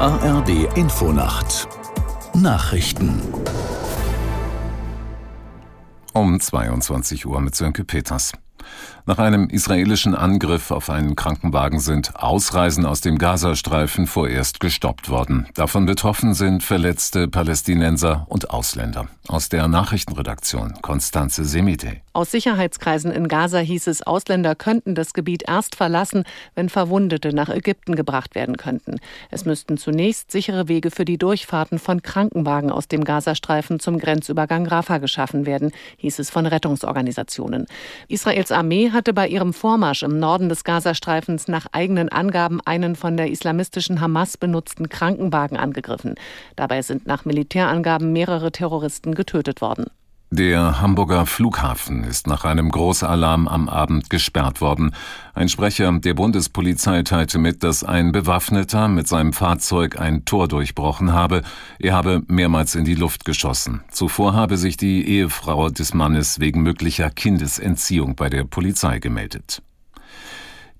ARD Infonacht Nachrichten um 22 Uhr mit Sönke Peters. Nach einem israelischen Angriff auf einen Krankenwagen sind Ausreisen aus dem Gazastreifen vorerst gestoppt worden. Davon betroffen sind verletzte Palästinenser und Ausländer. Aus der Nachrichtenredaktion Konstanze Semite. Aus Sicherheitskreisen in Gaza hieß es, Ausländer könnten das Gebiet erst verlassen, wenn Verwundete nach Ägypten gebracht werden könnten. Es müssten zunächst sichere Wege für die Durchfahrten von Krankenwagen aus dem Gazastreifen zum Grenzübergang Rafah geschaffen werden, hieß es von Rettungsorganisationen. Israels Armee hatte bei ihrem Vormarsch im Norden des Gazastreifens nach eigenen Angaben einen von der islamistischen Hamas benutzten Krankenwagen angegriffen. Dabei sind nach Militärangaben mehrere Terroristen getötet worden. Der Hamburger Flughafen ist nach einem Großalarm am Abend gesperrt worden. Ein Sprecher der Bundespolizei teilte mit, dass ein Bewaffneter mit seinem Fahrzeug ein Tor durchbrochen habe. Er habe mehrmals in die Luft geschossen. Zuvor habe sich die Ehefrau des Mannes wegen möglicher Kindesentziehung bei der Polizei gemeldet.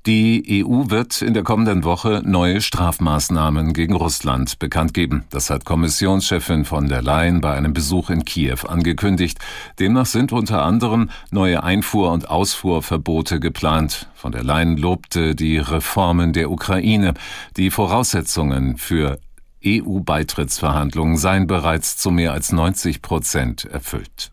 Die EU wird in der kommenden Woche neue Strafmaßnahmen gegen Russland bekannt geben. Das hat Kommissionschefin von der Leyen bei einem Besuch in Kiew angekündigt. Demnach sind unter anderem neue Einfuhr- und Ausfuhrverbote geplant. Von der Leyen lobte die Reformen der Ukraine. Die Voraussetzungen für EU-Beitrittsverhandlungen seien bereits zu mehr als 90 Prozent erfüllt.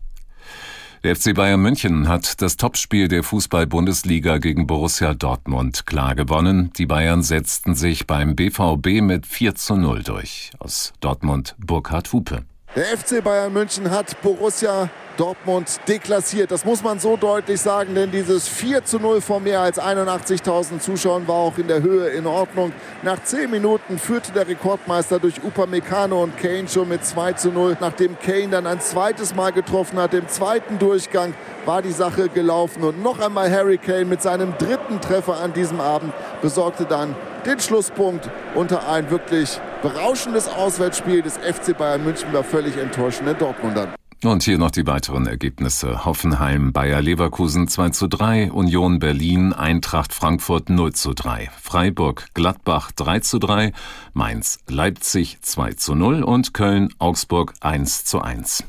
Der FC Bayern München hat das Topspiel der Fußball-Bundesliga gegen Borussia Dortmund klar gewonnen. Die Bayern setzten sich beim BVB mit 4 zu 0 durch. Aus Dortmund Burkhard Hupe. Der FC Bayern München hat Borussia Dortmund deklassiert. Das muss man so deutlich sagen, denn dieses 4 zu 0 vor mehr als 81.000 Zuschauern war auch in der Höhe in Ordnung. Nach 10 Minuten führte der Rekordmeister durch Upamecano und Kane schon mit 2 zu 0. Nachdem Kane dann ein zweites Mal getroffen hat, im zweiten Durchgang war die Sache gelaufen. Und noch einmal Harry Kane mit seinem dritten Treffer an diesem Abend besorgte dann den Schlusspunkt unter ein wirklich berauschendes Auswärtsspiel des FC Bayern München bei völlig enttäuschenden Dortmundern. Und hier noch die weiteren Ergebnisse. Hoffenheim, Bayer Leverkusen 2 zu 3, Union Berlin, Eintracht Frankfurt 0 zu 3, Freiburg, Gladbach 3 zu 3, Mainz, Leipzig 2 zu 0 und Köln, Augsburg 1 zu 1.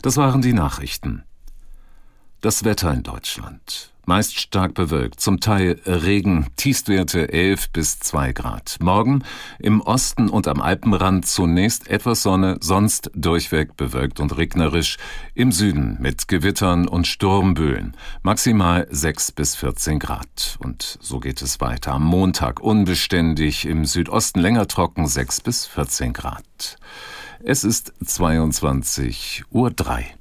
Das waren die Nachrichten. Das Wetter in Deutschland. Meist stark bewölkt, zum Teil Regen, Tiefstwerte 11 bis 2 Grad. Morgen im Osten und am Alpenrand zunächst etwas Sonne, sonst durchweg bewölkt und regnerisch. Im Süden mit Gewittern und Sturmböen. Maximal 6 bis 14 Grad. Und so geht es weiter. Am Montag unbeständig, im Südosten länger trocken 6 bis 14 Grad. Es ist 22 Uhr 3.